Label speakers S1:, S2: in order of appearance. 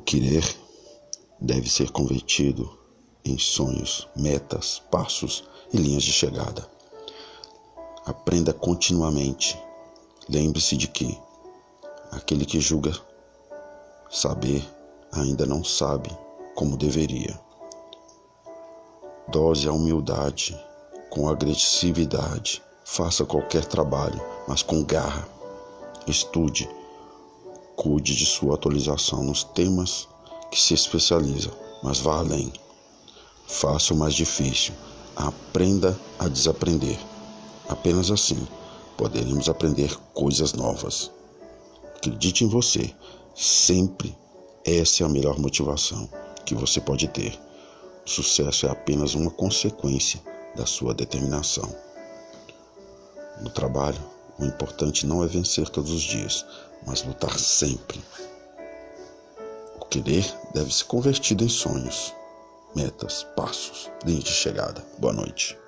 S1: querer deve ser convertido em sonhos, metas, passos e linhas de chegada. Aprenda continuamente. Lembre-se de que aquele que julga saber ainda não sabe como deveria. Dose a humildade com agressividade. Faça qualquer trabalho, mas com garra. Estude. Cuide de sua atualização nos temas que se especializa, mas vá além. Faça o mais difícil. Aprenda a desaprender. Apenas assim poderemos aprender coisas novas. Acredite em você. Sempre essa é a melhor motivação que você pode ter. O sucesso é apenas uma consequência da sua determinação. No trabalho, o importante não é vencer todos os dias, mas lutar sempre. O querer deve ser convertido em sonhos, metas, passos, linhas de chegada. Boa noite.